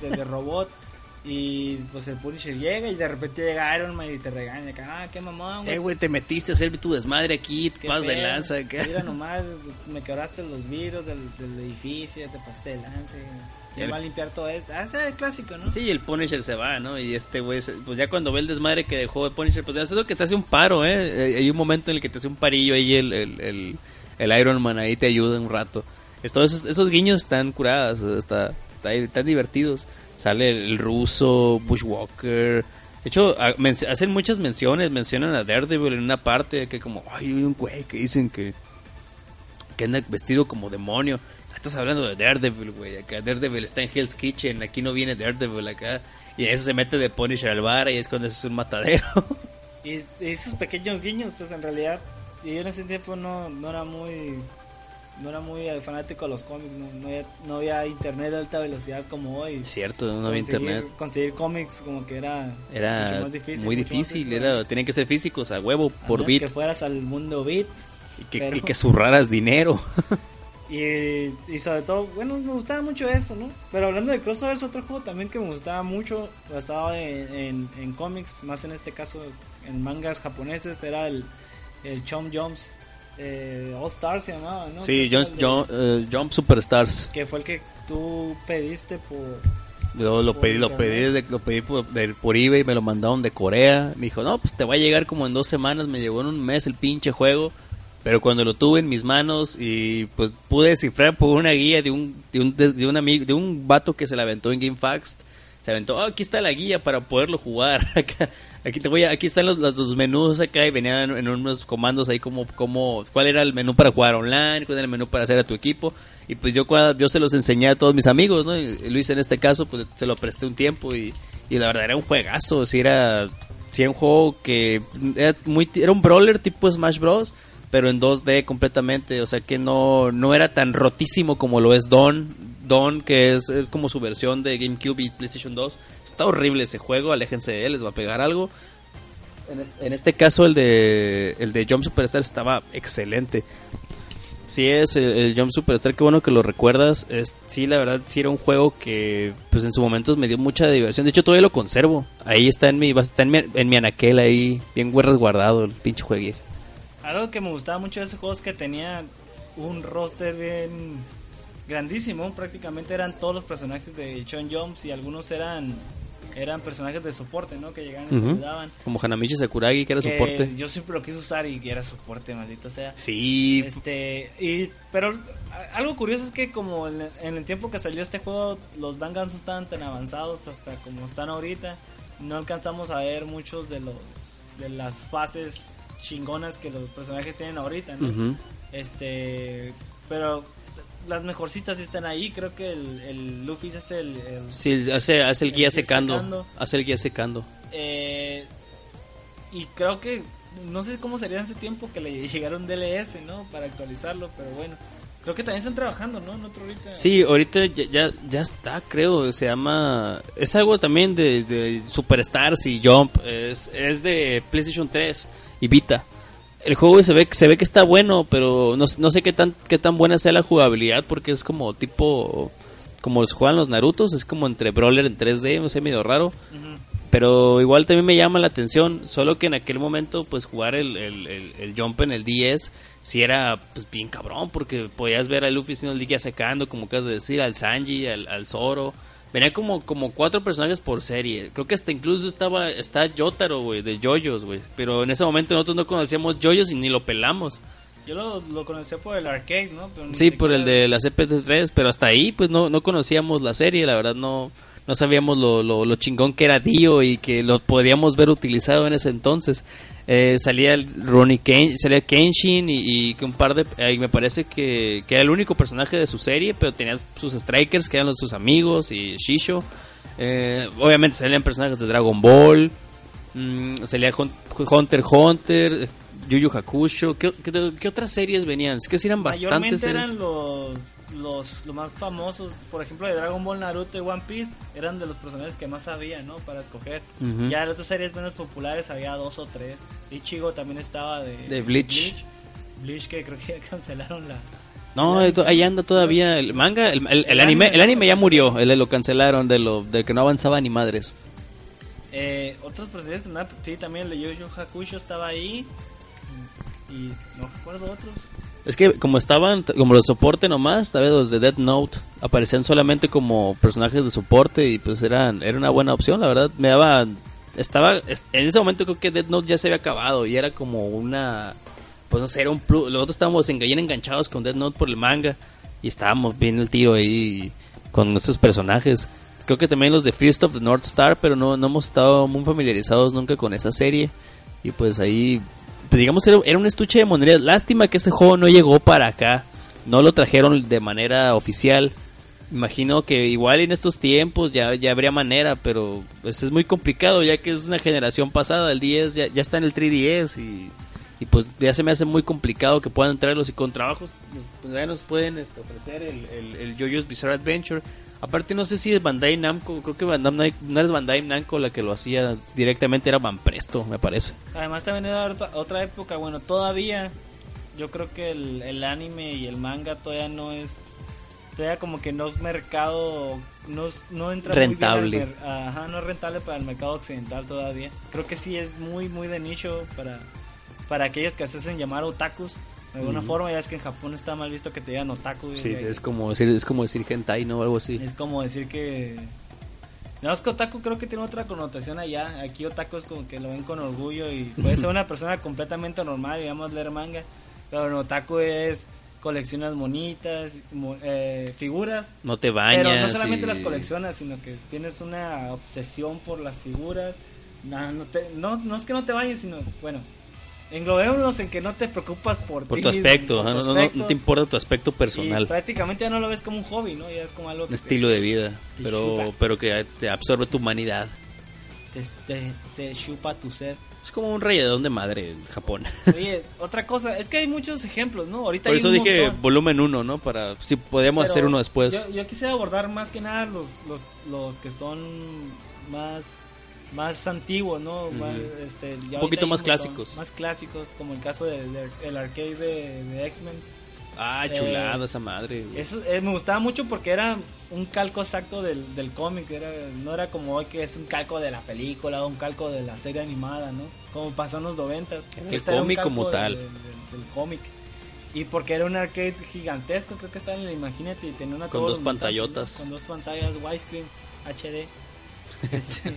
[SPEAKER 2] de, de robot. Y pues el Punisher llega y de repente llega Iron Man y te regaña. acá, Ah, qué mamón,
[SPEAKER 1] Eh, güey, te metiste a hacer tu desmadre aquí, pasas de lanza acá.
[SPEAKER 2] Mira nomás, me quebraste los vidrios del, del edificio, te pasaste de lanza. ¿Quién
[SPEAKER 1] El-
[SPEAKER 2] va a limpiar todo esto? Ah, ese es el clásico, ¿no?
[SPEAKER 1] Sí, y el Punisher se va, ¿no? Y este güey, pues ya cuando ve el desmadre que dejó de Punisher, pues es lo que te hace un paro, ¿eh? Eh, Hay un momento en el que te hace un parillo ahí el, el, el, el Iron Man ahí te ayuda un rato. Es- todos esos, esos guiños están curados, está- están divertidos. Sale el, ruso, Bushwalker. De hecho, hacen muchas menciones, mencionan a Daredevil en una parte que como, ay, hay un güey que dicen que que anda vestido como demonio. Estás hablando de Daredevil, güey. Acá Daredevil está en Hell's Kitchen. Aquí no viene Daredevil acá. Y eso se mete de Punisher al bar y es cuando eso es un matadero.
[SPEAKER 2] Y, esos pequeños guiños, pues en realidad yo en ese tiempo no, no era muy no era muy fanático de los cómics, no, había, no había, internet de alta velocidad como hoy.
[SPEAKER 1] Cierto, no había internet.
[SPEAKER 2] Conseguir cómics como que era,
[SPEAKER 1] era más difícil, muy difícil, era, tenían que ser físicos a huevo por bit.
[SPEAKER 2] que fueras al mundo bit.
[SPEAKER 1] Y que, y que zurraras dinero.
[SPEAKER 2] y, y sobre todo, bueno, me gustaba mucho eso, ¿no? Pero hablando de crossovers, otro juego también que me gustaba mucho, basado en, en, en cómics, más en este caso en mangas japoneses, era el, el Chom Jumps eh, All Stars se llamaba, ¿no?
[SPEAKER 1] Sí, Jump, eh, Jump, Superstars.
[SPEAKER 2] Que fue el que tú pediste por...
[SPEAKER 1] Yo lo pedí, lo pedí, lo pedí por, por, eBay, me lo mandaron de Corea. Me dijo, no, pues te va a llegar como en dos semanas. Me llegó en un mes el pinche juego. Pero cuando lo tuve en mis manos y pues pude descifrar por una guía de un, de un, de un amigo, de un vato que se la aventó en GameFAQs se aventó, oh, aquí está la guía para poderlo jugar. aquí te voy aquí están los, los, menús acá y venían en unos comandos ahí como, como, cuál era el menú para jugar online, cuál era el menú para hacer a tu equipo. Y pues yo, yo se los enseñé a todos mis amigos, ¿no? Y Luis en este caso, pues se lo presté un tiempo y, y la verdad era un juegazo, si era, si era un juego que era, era un brawler tipo Smash Bros pero en 2D completamente, o sea que no, no era tan rotísimo como lo es Don. Don, que es, es como su versión de GameCube y PlayStation 2. Está horrible ese juego, aléjense de él, les va a pegar algo. En este, caso el de el de Jump Superstar estaba excelente. Sí es el, Jump Superstar, qué bueno que lo recuerdas. Es, sí, la verdad, sí era un juego que pues en su momento me dio mucha diversión. De hecho, todavía lo conservo. Ahí está en mi, está en mi, en mi anaquel ahí, bien resguardado el pinche jueguito.
[SPEAKER 2] Algo que me gustaba mucho de ese juego es que tenía un roster bien grandísimo. Prácticamente eran todos los personajes de Sean Jones y algunos eran eran personajes de soporte, ¿no? Que llegaban y ayudaban.
[SPEAKER 1] Como Hanamichi Sakuragi, que era soporte.
[SPEAKER 2] Yo siempre lo quise usar y que era soporte, maldito sea.
[SPEAKER 1] Sí.
[SPEAKER 2] Este, y, pero algo curioso es que como en, el tiempo que salió este juego, los Bangans no estaban tan avanzados hasta como están ahorita. No alcanzamos a ver muchos de los de las fases chingonas que los personajes tienen ahorita, ¿no? Este, pero las mejorcitas están ahí, creo que el, el Luffy es el,
[SPEAKER 1] sí, hace, hace el, guía secando, hace el guía secando.
[SPEAKER 2] Eh, y creo que no sé cómo sería en ese tiempo que le llegara un DLS, ¿no? Para actualizarlo, pero bueno. Creo que también están trabajando, ¿no? En otro ahorita.
[SPEAKER 1] Sí, ahorita ya, ya, está, creo. Se llama. Es algo también de, de Superstars y Jump. Es, es de PlayStation 3 y Vita. El juego se ve, se ve que está bueno, pero no, no sé qué tan, qué tan buena sea la jugabilidad porque es como tipo... Como los juegan los Narutos, es como entre brawler en 3D, no sé, medio raro. Pero igual también me llama la atención, solo que en aquel momento pues jugar el, el, el, jump en el 10 si era pues bien cabrón, porque podías ver a Luffy haciendo el día secando, como acabas de decir, al Sanji, al, al Zoro Venía como, como cuatro personajes por serie. Creo que hasta incluso estaba está Yotaro, güey, de Joyos, güey. Pero en ese momento nosotros no conocíamos Joyos y ni lo pelamos.
[SPEAKER 2] Yo lo, lo conocía por el arcade, ¿no?
[SPEAKER 1] sí, por el de la CP3, pero hasta ahí pues no, no conocíamos la serie, la verdad no no sabíamos lo, lo, lo chingón que era Dio y que lo podríamos ver utilizado en ese entonces. Eh, salía el Ronnie salía Kenshin y, que un par de eh, me parece que, que, era el único personaje de su serie pero tenía sus strikers que eran los, sus amigos y Shisho eh, obviamente salían personajes de Dragon Ball mm, salía Hunter Hunter Yu Yu Hakusho ¿qué, qué, otras series venían? es que eran bastantes
[SPEAKER 2] eran los los, más famosos, por ejemplo, de Dragon Ball, Naruto y One Piece, eran de los personajes que más había, ¿no? Para escoger. Ya en otras series menos populares había dos o tres. Ichigo también estaba de,
[SPEAKER 1] de Bleach.
[SPEAKER 2] Bleach. que creo que ya cancelaron la...
[SPEAKER 1] No, ahí anda todavía el manga, el, el, anime, el anime ya murió, el, lo cancelaron de lo del que no avanzaba ni madres.
[SPEAKER 2] Eh, otros personajes, sí, también el Yu Yu Hakusho estaba ahí y no recuerdo otros.
[SPEAKER 1] Es que como estaban, como los soporte nomás, tal vez los de Death Note aparecían solamente como personajes de soporte y pues eran, era una buena opción, la verdad. Me daba, estaba, en ese momento creo que Death Note ya se había acabado y era como una, pues no sé, era un plus. Nosotros estábamos bien enganchados con Death Note por el manga y estábamos viendo el tiro ahí con nuestros personajes. Creo que también los de Feast of the North Star, pero no, no hemos estado muy familiarizados nunca con esa serie. Y pues ahí pues digamos, era, un estuche de monedas. Lástima que ese juego no llegó para acá. No lo trajeron de manera oficial. Imagino que igual en estos tiempos ya, ya habría manera, pero pues es muy complicado ya que es una generación pasada. El 10 ya, ya está en el 3DS y Y pues ya se me hace muy complicado que puedan traerlos y con trabajos pues ya nos pueden este, ofrecer el, el, el JoJo's Bizarre Adventure. Aparte no sé si es Bandai Namco, creo que Bandai, no es Bandai Namco la que lo hacía directamente, era Van Presto, me parece.
[SPEAKER 2] Además también era otra, otra época, bueno, todavía yo creo que el, el anime y el manga todavía no es todavía como que no es mercado no, es- no entra muy bien al
[SPEAKER 1] Rentable.
[SPEAKER 2] mer- ajá no es rentable para el mercado occidental todavía creo que sí es muy muy de nicho para para aquellos que se hacen llamar otakus de alguna forma ya es que en Japón está mal visto que te digan otaku
[SPEAKER 1] Sí, es como decir, es como decir hentai, ¿no? Algo así.
[SPEAKER 2] es como decir que no es que otaku creo que tiene otra connotación allá aquí otaku es como que lo ven con orgullo y puede ser una persona completamente normal digamos leer manga pero en otaku es coleccionas monitas mo- eh, figuras
[SPEAKER 1] No te bañas.
[SPEAKER 2] pero no solamente
[SPEAKER 1] y-
[SPEAKER 2] las coleccionas, sino que tienes una obsesión por las figuras. No, no, te- no, no es que no te bañes, sino, bueno, englobémonos en que no te preocupas por,
[SPEAKER 1] Por
[SPEAKER 2] ti
[SPEAKER 1] tu
[SPEAKER 2] mismo,
[SPEAKER 1] aspecto,
[SPEAKER 2] por tu
[SPEAKER 1] no, no- no
[SPEAKER 2] aspecto,
[SPEAKER 1] te importa tu aspecto
[SPEAKER 2] Y
[SPEAKER 1] personal,
[SPEAKER 2] prácticamente ya no lo ves como un hobby, ¿no? Ya es como algo
[SPEAKER 1] un
[SPEAKER 2] que
[SPEAKER 1] estilo de vida, pero,
[SPEAKER 2] chupa.
[SPEAKER 1] pero que te absorbe tu humanidad.
[SPEAKER 2] te, te, te chupa tu ser.
[SPEAKER 1] Es como un rayadón de madre en Japón.
[SPEAKER 2] Oye, otra cosa, es que hay muchos ejemplos, ¿no? Ahorita
[SPEAKER 1] Por
[SPEAKER 2] hay
[SPEAKER 1] eso
[SPEAKER 2] un
[SPEAKER 1] dije
[SPEAKER 2] montón.
[SPEAKER 1] volumen 1, ¿no? Para si podíamos
[SPEAKER 2] Pero
[SPEAKER 1] hacer uno después.
[SPEAKER 2] Yo, yo quisiera abordar más que nada los, los, los que son más más antiguos, ¿no? Más, este, ya
[SPEAKER 1] Un poquito más clásicos.
[SPEAKER 2] Más clásicos, como el caso del de, el arcade de, de X-Men.
[SPEAKER 1] Ah,
[SPEAKER 2] eh,
[SPEAKER 1] chulada esa madre.
[SPEAKER 2] Eso eh, me gustaba mucho porque era un calco exacto del, del cómic, era, no era como hoy que es un calco de la película o un calco de la serie animada, ¿no? Como pasó en los noventas.
[SPEAKER 1] El
[SPEAKER 2] Este
[SPEAKER 1] cómic como tal.
[SPEAKER 2] Del cómic. Y porque era un arcade gigantesco, creo que estaba en el Imagínate y tenía una
[SPEAKER 1] Con dos pantallotas.
[SPEAKER 2] Con dos pantallas widescreen HD. Este,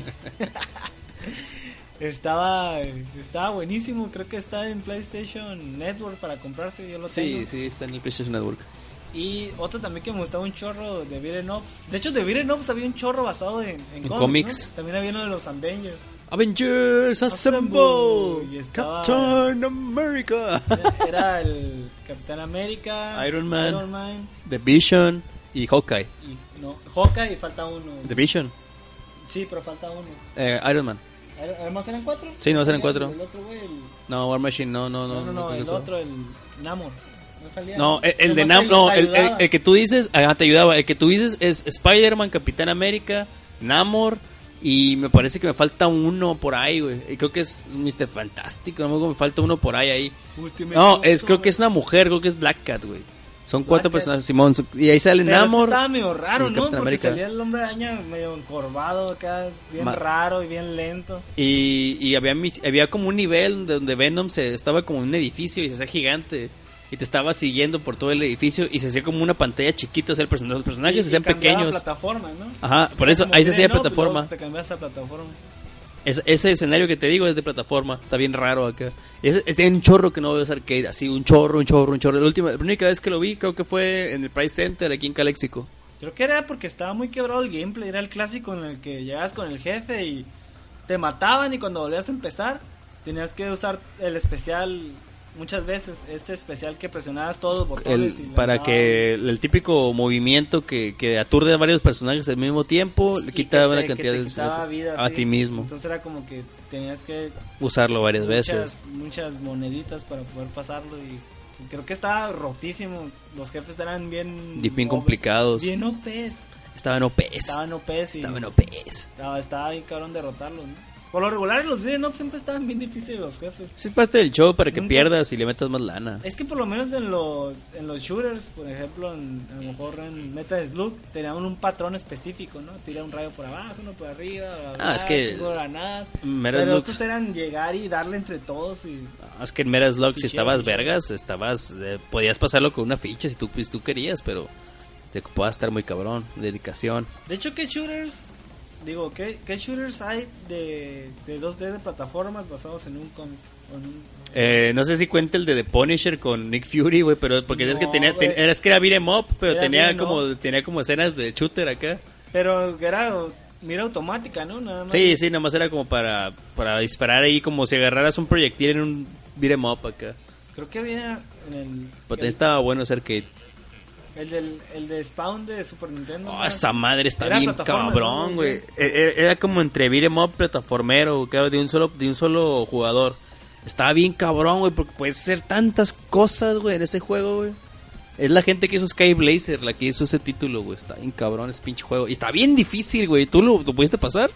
[SPEAKER 2] estaba estaba buenísimo, creo que está en PlayStation Network para comprarse, yo lo
[SPEAKER 1] Sí,
[SPEAKER 2] tengo.
[SPEAKER 1] sí, está en el PlayStation Network.
[SPEAKER 2] Y otro también que me gustaba un chorro de Beat'em Ups. De hecho, de Beat'em Ups había un chorro basado en, en,
[SPEAKER 1] En
[SPEAKER 2] cómics.
[SPEAKER 1] cómics.
[SPEAKER 2] ¿no? También había uno de los Avengers.
[SPEAKER 1] Avengers
[SPEAKER 2] Assemble.
[SPEAKER 1] Assemble,
[SPEAKER 2] estaba-
[SPEAKER 1] Captain America,
[SPEAKER 2] Era- Era el Capitán América,
[SPEAKER 1] Iron Man.
[SPEAKER 2] Iron Man
[SPEAKER 1] The Vision y Hawkeye.
[SPEAKER 2] y no, Hawkeye y falta uno.
[SPEAKER 1] The Vision,
[SPEAKER 2] Sí, pero falta uno.
[SPEAKER 1] eh, Iron Man.
[SPEAKER 2] ¿Además eran cuatro?
[SPEAKER 1] Sí, no, eran cuatro.
[SPEAKER 2] El otro, güey, el...
[SPEAKER 1] No, War Machine, no, no, no.
[SPEAKER 2] No, no, no, el otro, el Namor. No salía.
[SPEAKER 1] No, el, el de Nam, no, el, el- el que tú dices, ah, te ayudaba. El que tú dices es Spider-Man, Capitán América, Namor. Y me parece que me falta uno por ahí, güey. Y creo que es Mr. Fantástico. No me falta uno por ahí. ahí.
[SPEAKER 2] Ultimate
[SPEAKER 1] No, es, creo que es una mujer, creo que es Black Cat, güey. Son cuatro personajes, Simón. Y ahí sale
[SPEAKER 2] Pero
[SPEAKER 1] Namor.
[SPEAKER 2] estaba medio raro, ¿no? Porque
[SPEAKER 1] América.
[SPEAKER 2] salía el hombre araña medio encorvado acá, bien
[SPEAKER 1] Ma-
[SPEAKER 2] raro y bien lento.
[SPEAKER 1] Y, y había, había como un nivel donde, Venom se estaba como en un edificio y se hacía gigante. Y te estaba siguiendo por todo el edificio y se hacía como una pantalla chiquita. O sea, el person- los personajes
[SPEAKER 2] Y-
[SPEAKER 1] se hacían pequeños.
[SPEAKER 2] plataforma, ¿no?
[SPEAKER 1] Ajá, por eso ahí se hacía plataforma.
[SPEAKER 2] Te cambias a plataforma.
[SPEAKER 1] Es- ese escenario que te digo es de plataforma. Está bien raro acá. Es, es de un chorro que no veo arcade. Así, un chorro, un chorro, un chorro. La, última, la única vez que lo vi creo que fue en el Price Center aquí en Calexico.
[SPEAKER 2] Creo que era porque estaba muy quebrado el gameplay. Era el clásico en el que llegabas con el jefe y te mataban y cuando volvías a empezar tenías que usar el especial muchas veces. Ese especial que presionabas todos los botones.
[SPEAKER 1] El-
[SPEAKER 2] y
[SPEAKER 1] para que el, típico movimiento que, que aturde a varios personajes al mismo tiempo, le
[SPEAKER 2] Y
[SPEAKER 1] quita
[SPEAKER 2] que
[SPEAKER 1] una cantidad de
[SPEAKER 2] quitaba vida
[SPEAKER 1] a ti mismo.
[SPEAKER 2] Entonces era como que tenías que
[SPEAKER 1] Usarlo varias veces.
[SPEAKER 2] muchas, muchas moneditas para poder pasarlo y creo que estaba rotísimo. Los jefes eran bien
[SPEAKER 1] bien complicados.
[SPEAKER 2] Bien OPs.
[SPEAKER 1] Estaban OPs.
[SPEAKER 2] Estaban OPs y
[SPEAKER 1] Estaban OPs.
[SPEAKER 2] estaba, estaba bien cabrón derrotarlos. ¿no? Por lo regular los beat'em up siempre estaban bien difíciles los jefes.
[SPEAKER 1] Es parte del show para que
[SPEAKER 2] Nunca-
[SPEAKER 1] pierdas y le metas más lana.
[SPEAKER 2] Es que por lo menos en los en los shooters, por ejemplo, en, a lo mejor en Metal Slug, tenían un patrón específico, ¿no? Tira un rayo por abajo, uno por arriba, bla, bla,
[SPEAKER 1] Ah, es que-
[SPEAKER 2] granadas.
[SPEAKER 1] Metal
[SPEAKER 2] Pero
[SPEAKER 1] Slug-
[SPEAKER 2] estos eran llegar y darle entre todos y
[SPEAKER 1] Ah, Es que en Mera Slug, si estabas vergas, estabas. eh, podías pasarlo con una ficha si tú, si tú querías, pero te ocupaba estar muy cabrón. Dedicación.
[SPEAKER 2] De hecho, ¿qué shooters? Digo, ¿qué, qué shooters hay de, de 2D de plataformas basados en un cómic? O en un-
[SPEAKER 1] Eh, no sé si cuenta el de The Punisher con Nick Fury, güey, pero porque es que tenía, ten- era, es que era beat'em up, pero
[SPEAKER 2] Era
[SPEAKER 1] tenía
[SPEAKER 2] beat'em
[SPEAKER 1] como, tenía como escenas de shooter acá.
[SPEAKER 2] Pero que era mira automática, ¿no? Nada más.
[SPEAKER 1] Sí, sí, nomás era como para, para disparar ahí, como si agarraras un proyectil en un beat'em up acá.
[SPEAKER 2] Creo que había en el...
[SPEAKER 1] Pero
[SPEAKER 2] el,
[SPEAKER 1] estaba bueno ese arcade.
[SPEAKER 2] El del, el de Spawn de Super Nintendo.
[SPEAKER 1] Oh,
[SPEAKER 2] ¿no?
[SPEAKER 1] esa madre está
[SPEAKER 2] Era
[SPEAKER 1] bien cabrón, güey. E- e- Era como entre beat'em up plataformero, de un solo de un solo jugador. Estaba bien cabrón, güey, porque puedes hacer tantas cosas, güey, en ese juego, güey. Es la gente que hizo Sky Blazer la que hizo ese título, güey. Está bien cabrón ese pinche juego. Y está bien difícil, güey. ¿Tú lo, lo pudiste pasar?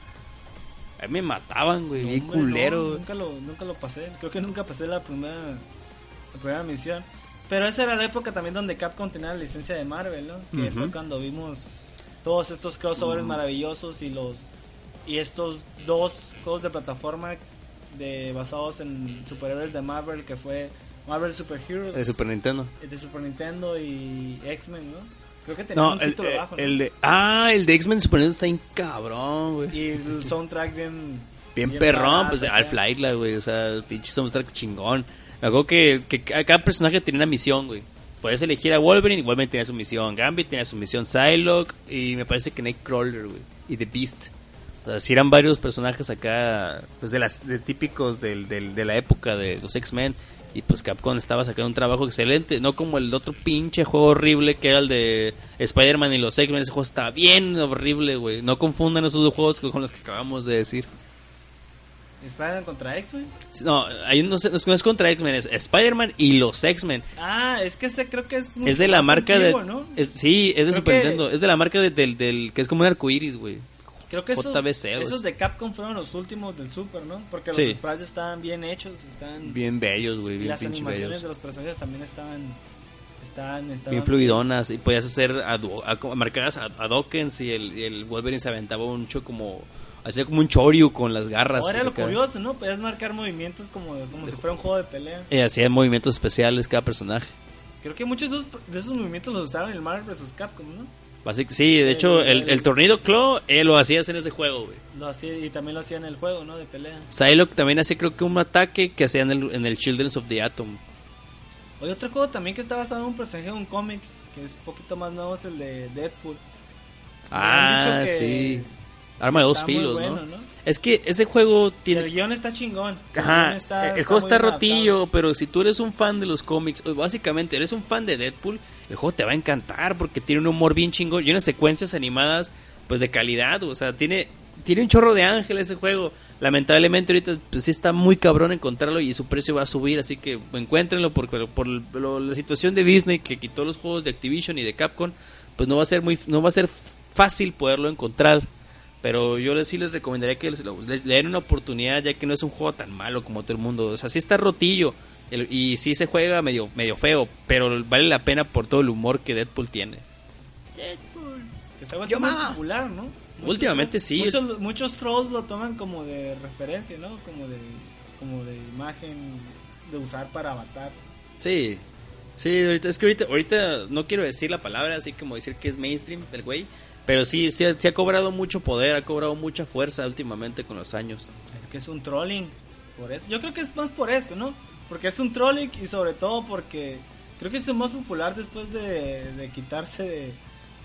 [SPEAKER 1] A mí me mataban, güey.
[SPEAKER 2] No,
[SPEAKER 1] bien culero.
[SPEAKER 2] no, nunca, lo, nunca lo pasé. Creo que nunca pasé la primera, la primera misión. Pero esa era la época también donde Capcom tenía la licencia de Marvel, ¿no? Que fue cuando vimos todos estos crossovers maravillosos y los y estos dos juegos de plataforma de basados en superhéroes de Marvel que fue Marvel Super Heroes
[SPEAKER 1] De Super Nintendo.
[SPEAKER 2] de Super Nintendo y X-Men, ¿no? Creo que tenía
[SPEAKER 1] No,
[SPEAKER 2] un
[SPEAKER 1] el,
[SPEAKER 2] título
[SPEAKER 1] el-
[SPEAKER 2] abajo, ¿no?
[SPEAKER 1] el de. Ah, el de X-Men Super Nintendo está bien cabrón, güey.
[SPEAKER 2] Y el soundtrack bien
[SPEAKER 1] Bien, perrón, pues de. Alpha Isla, güey. O sea, pinche soundtrack chingón. Me acuerdo que, que ca- cada personaje tenía una misión, güey. Puedes elegir a Wolverine, y Wolverine tenía su misión. Gambit tenía su misión. Psylocke, y me parece que Nightcrawler, güey. Y The Beast. O sea, sí eran varios personajes acá, pues de las de típicos del, del- de la época de los X-Men. Y pues Capcom estaba sacando un trabajo excelente. No como el otro pinche juego horrible que era el de Spider-Man y los X-Men. Ese juego está bien horrible, güey. No confundan esos dos juegos con los que acabamos de decir.
[SPEAKER 2] Spider-Man contra X-Men.
[SPEAKER 1] No, hay no, no es contra X-Men, es Spider-Man y los X-Men.
[SPEAKER 2] Ah, es que ese creo que es mucho
[SPEAKER 1] Es de la
[SPEAKER 2] más
[SPEAKER 1] marca
[SPEAKER 2] antiguo,
[SPEAKER 1] de.
[SPEAKER 2] ¿no?
[SPEAKER 1] es- sí, es de
[SPEAKER 2] Creo
[SPEAKER 1] Super
[SPEAKER 2] que-
[SPEAKER 1] Nintendo. Es de la marca de- del, del. que es como un arcoiris, güey.
[SPEAKER 2] Creo que esos, esos de Capcom fueron los últimos del Super, ¿no? Porque los
[SPEAKER 1] Sí.
[SPEAKER 2] sprites estaban bien hechos, están
[SPEAKER 1] Bien bellos, güey.
[SPEAKER 2] y
[SPEAKER 1] Bien
[SPEAKER 2] las animaciones
[SPEAKER 1] bellos.
[SPEAKER 2] de los personajes también estaban estaban, estaban
[SPEAKER 1] Bien fluidonas. Y podías hacer adu- a- como marcadas a, a Dawkins y el, y el Wolverine se aventaba un cho como. Hacía como un choryu con las garras.
[SPEAKER 2] Ahora
[SPEAKER 1] pues,
[SPEAKER 2] lo
[SPEAKER 1] acá.
[SPEAKER 2] curioso, ¿no? Podías marcar movimientos como, como si fuera un juego de pelea.
[SPEAKER 1] Y hacía movimientos especiales cada personaje.
[SPEAKER 2] Creo que muchos de esos, de esos movimientos los usaron en el Marvel vs. Capcom, ¿no?
[SPEAKER 1] Sí, de hecho,
[SPEAKER 2] El-
[SPEAKER 1] el, el tornado Claw eh, lo hacías en ese juego, güey.
[SPEAKER 2] Lo hacía, y también lo hacían en el juego, ¿no? De pelea.
[SPEAKER 1] Psylocke también hacía, creo que un ataque que hacía en el, en el Children's of the Atom.
[SPEAKER 2] Hay otro juego también que está basado en un personaje de un cómic, que es un poquito más nuevo, es el de Deadpool.
[SPEAKER 1] Ah, sí. Arma de dos filos,
[SPEAKER 2] bueno,
[SPEAKER 1] ¿no?
[SPEAKER 2] ¿no?
[SPEAKER 1] Es que ese juego tiene...
[SPEAKER 2] el guion está chingón. El
[SPEAKER 1] Ajá,
[SPEAKER 2] está-
[SPEAKER 1] el
[SPEAKER 2] está
[SPEAKER 1] juego está rotillo,
[SPEAKER 2] adaptado.
[SPEAKER 1] pero si tú eres un fan de los cómics, o básicamente eres un fan de Deadpool, el juego te va a encantar porque tiene un humor bien chingón y unas secuencias animadas pues de calidad, o sea, tiene tiene un chorro de ángel ese juego. Lamentablemente ahorita pues sí está muy cabrón encontrarlo y su precio va a subir, así que encuéntrenlo porque por lo- la situación de Disney que quitó los juegos de Activision y de Capcom, pues no va a ser muy no va a ser fácil poderlo encontrar. Pero yo les, sí les recomendaría que les, les- le den una oportunidad ya que no es un juego tan malo como todo el mundo. O sea, sí está rotillo el- y sí se juega medio, medio feo, pero vale la pena por todo el humor que Deadpool tiene.
[SPEAKER 2] Que se ha vuelto
[SPEAKER 1] Yo,
[SPEAKER 2] muy popular, ¿no?
[SPEAKER 1] Últimamente sí.
[SPEAKER 2] Muchos, muchos trolls lo toman como de referencia, ¿no? Como de, como de imagen de usar para avatar.
[SPEAKER 1] Sí, sí, ahorita, es que ahorita, ahorita no quiero decir la palabra así como decir que es mainstream el güey, pero sí, sí, ha- cobrado mucho poder, ha cobrado mucha fuerza últimamente con los años.
[SPEAKER 2] Es que es un trolling. Por eso. Yo creo que es más por eso, ¿no? Porque es un trolling y sobre todo porque creo que es el más popular después de, de quitarse de.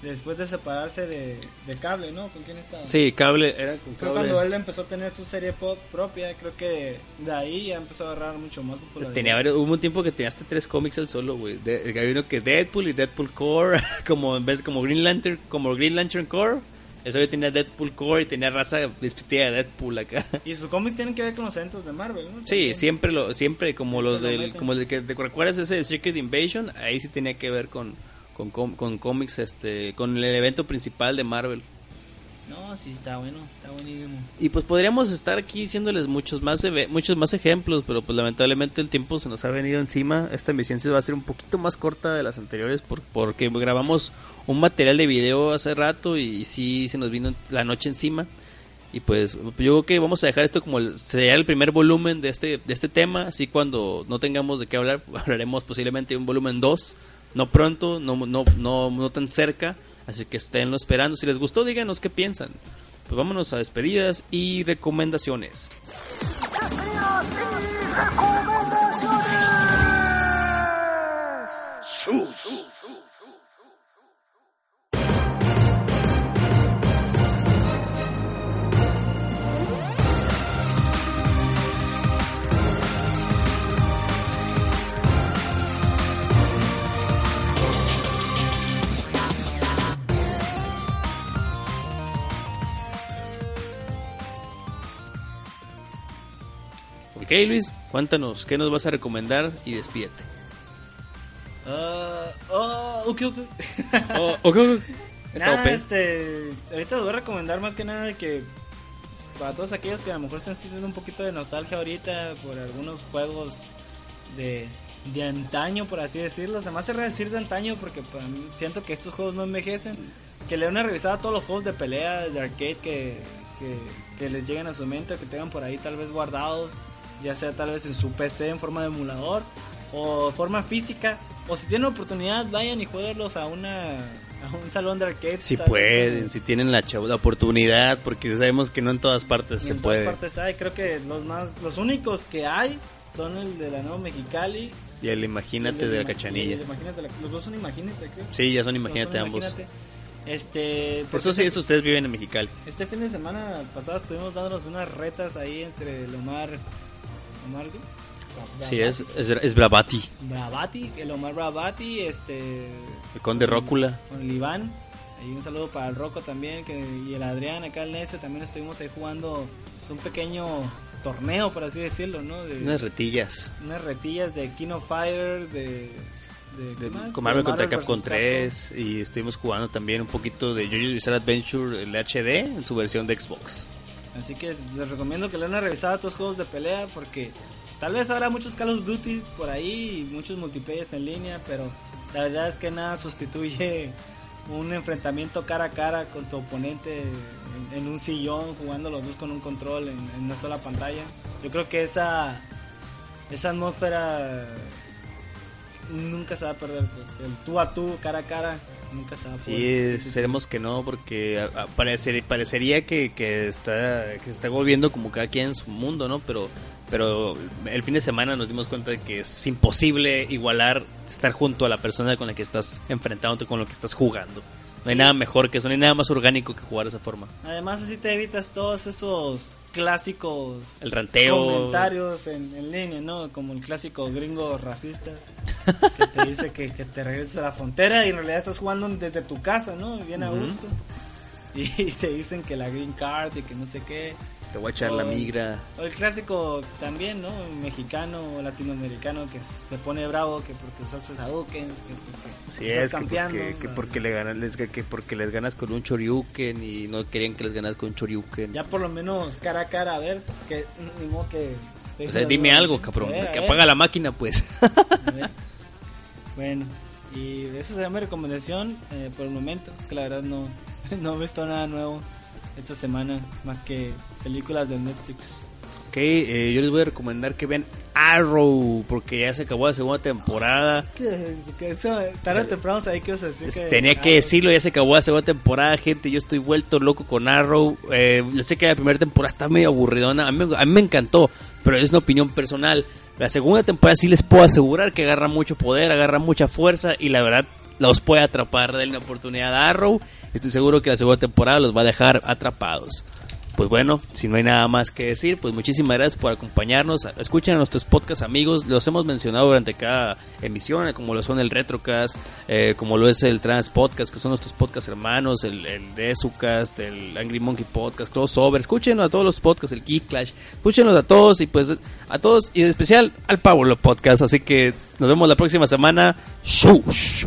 [SPEAKER 2] Después de separarse de, de cable, ¿no? ¿Con quién estaba?
[SPEAKER 1] Sí, cable, era con
[SPEAKER 2] Fue cuando él empezó a tener su serie pop propia, creo que de ahí ya empezó a agarrar mucho más popularidad.
[SPEAKER 1] Tenía, varios- hubo un tiempo que tenía hasta tres cómics él solo, güey. Había uno que Deadpool y Deadpool Core, como en vez como Green Lantern, como Green Lantern Core. Eso yo tenía Deadpool Core y tenía raza vestida de Deadpool acá.
[SPEAKER 2] Y sus cómics tienen que ver con los eventos de Marvel, ¿no?
[SPEAKER 1] Sí, siempre lo, siempre como
[SPEAKER 2] Siempre
[SPEAKER 1] los
[SPEAKER 2] lo
[SPEAKER 1] del,
[SPEAKER 2] meten.
[SPEAKER 1] como el que te recuerdas ese de Secret Invasion, ahí sí tenía que ver con, con, con cómics, este, con el evento principal de Marvel.
[SPEAKER 2] No, sí, está bueno, está buenísimo.
[SPEAKER 1] Y pues podríamos estar aquí diciéndoles muchos más muchos más ejemplos, pero pues lamentablemente el tiempo se nos ha venido encima. Esta emisión se va a hacer un poquito más corta de las anteriores por- porque grabamos un material de video hace rato y sí se nos vino la noche encima. Y pues yo creo que vamos a dejar esto como el, sería el primer volumen de este de este tema, así cuando no tengamos de qué hablar, hablaremos posiblemente de un volumen 2, no pronto, no no no no tan cerca, así que esténlo esperando. Si les gustó, díganos qué piensan. Pues vámonos a despedidas y recomendaciones.
[SPEAKER 3] Despedidas y recomendaciones.
[SPEAKER 1] Ok, Luis, cuéntanos, ¿qué nos vas a recomendar? Y despídete.
[SPEAKER 2] Ah, oh, ok, ok.
[SPEAKER 1] Oh, ok, ok. Está
[SPEAKER 2] Nada, este, ahorita les voy a recomendar más que nada que para todos aquellos que a lo mejor están sintiendo un poquito de nostalgia ahorita por algunos juegos de, de antaño, por así decirlo. Se hace raro decir de antaño porque para mí siento que estos juegos no envejecen. Que le den una revisada a todos los juegos de pelea, de arcade que, que, que les lleguen a su mente, que tengan por ahí tal vez guardados, ya sea tal vez en su PC en forma de emulador o forma física. O si tienen oportunidad, vayan y jueguenlos a una a un salón de arcade.
[SPEAKER 1] Si
[SPEAKER 2] vez,
[SPEAKER 1] pueden, si tienen la, la oportunidad, porque sabemos que no en todas partes
[SPEAKER 2] Y
[SPEAKER 1] se
[SPEAKER 2] en
[SPEAKER 1] puede.
[SPEAKER 2] todas partes hay, creo que los más los únicos que hay son el de la Nueva Mexicali.
[SPEAKER 1] Y el imagínate
[SPEAKER 2] el
[SPEAKER 1] de la cachanilla.
[SPEAKER 2] Imagínate los dos son Imagínate, creo.
[SPEAKER 1] Sí, ya son imagínate
[SPEAKER 2] son
[SPEAKER 1] ambos.
[SPEAKER 2] Imagínate. Este,
[SPEAKER 1] Por eso sí,
[SPEAKER 2] este-
[SPEAKER 1] ustedes viven en Mexicali.
[SPEAKER 2] Este fin de semana pasado estuvimos dándonos unas retas ahí entre el Omar. ¿Omar qué?
[SPEAKER 1] Sí, es, es, es Bravati,
[SPEAKER 2] Bravati, el Omar Bravati, este.
[SPEAKER 1] el conde Rócula.
[SPEAKER 2] Con el Iván. Ahí un saludo para el Rocco también. Que, y el Adrián, acá el Necio. También estuvimos ahí jugando pues, un pequeño torneo, por así decirlo, ¿no? De
[SPEAKER 1] Unas retillas.
[SPEAKER 2] unas retillas de King of Fire, de. de ¿qué
[SPEAKER 1] De-
[SPEAKER 2] más?
[SPEAKER 1] con
[SPEAKER 2] De
[SPEAKER 1] Marvel contra Capcom. 3 y estuvimos jugando también un poquito de JoJo's Bizarre Adventure el HD en su versión de Xbox.
[SPEAKER 2] Así que les recomiendo que le den una revisada a estos juegos de pelea porque tal vez habrá muchos Call of Duty por ahí y muchos multiplayer en línea, pero la verdad es que nada sustituye un enfrentamiento cara a cara con tu oponente en, un sillón jugando los dos con un control en, en una sola pantalla. Yo creo que esa esa atmósfera nunca se va a perder, pues el tú a tú cara a cara nunca se va a
[SPEAKER 1] Sí,
[SPEAKER 2] poder.
[SPEAKER 1] esperemos que no, porque a- a- parecer- parecería que, que está que se está volviendo como cada quien en su mundo, ¿no? Pero pero el fin de semana nos dimos cuenta de que es imposible igualar estar junto a la persona con la que estás enfrentándote, con lo que estás jugando. No hay
[SPEAKER 2] Sí.
[SPEAKER 1] nada mejor que eso, no hay nada más orgánico que jugar de esa forma.
[SPEAKER 2] Además así te evitas todos esos clásicos
[SPEAKER 1] El ranteo.
[SPEAKER 2] comentarios en, en línea, ¿no? Como el clásico gringo racista que te dice que, que te regreses a la frontera y en realidad estás jugando desde tu casa, ¿no? Bien a gusto. Y te dicen que la green card y que no sé qué.
[SPEAKER 1] Te voy a echar la
[SPEAKER 2] O-
[SPEAKER 1] migra.
[SPEAKER 2] O el clásico también, ¿no? Mexicano o latinoamericano que se pone bravo que porque usaste Hadouken, que porque
[SPEAKER 1] Sí,
[SPEAKER 2] estás
[SPEAKER 1] es que
[SPEAKER 2] campeando.
[SPEAKER 1] porque, que porque le ganas, les- que porque les ganas con un Choryuken y no querían que les ganas con un Choryuken.
[SPEAKER 2] Ya por lo menos cara a cara, a ver, que ni modo que...
[SPEAKER 1] o sea, dime algo, cabrón,
[SPEAKER 2] ver,
[SPEAKER 1] que apaga la máquina, pues.
[SPEAKER 2] A ver. Bueno, y esa sería mi recomendación eh, por el momento. Es que la verdad no, no he visto nada nuevo esta semana, más que películas de Netflix.
[SPEAKER 1] Ok, eh, yo les voy a recomendar que vean Arrow, porque ya se acabó la segunda temporada.
[SPEAKER 2] Que, que eso, tarde o temprano sabía que a.
[SPEAKER 1] Tenía que
[SPEAKER 2] ah,
[SPEAKER 1] decirlo, ya se acabó la segunda temporada, gente. Yo estoy vuelto loco con Arrow. Eh, yo sé que la primera temporada está medio aburridona. A mí, a mí me encantó, pero es una opinión personal. La segunda temporada sí les puedo asegurar que agarra mucho poder, agarra mucha fuerza y la verdad los puede atrapar. Denle una oportunidad a Arrow. Estoy seguro que la segunda temporada los va a dejar atrapados. Pues bueno, si no hay nada más que decir, pues muchísimas gracias por acompañarnos. Escuchen a nuestros podcast amigos, los hemos mencionado durante cada emisión, como lo son el Retrocast, eh, como lo es el Trans Podcast, que son nuestros podcast hermanos, el, el el Angry Monkey Podcast, Crossover. Escúchenlo a todos los podcasts, el Geek Clash, escúchenlos a todos y pues a todos y en especial al Power Podcast. Así que nos vemos la próxima semana. ¡Shush!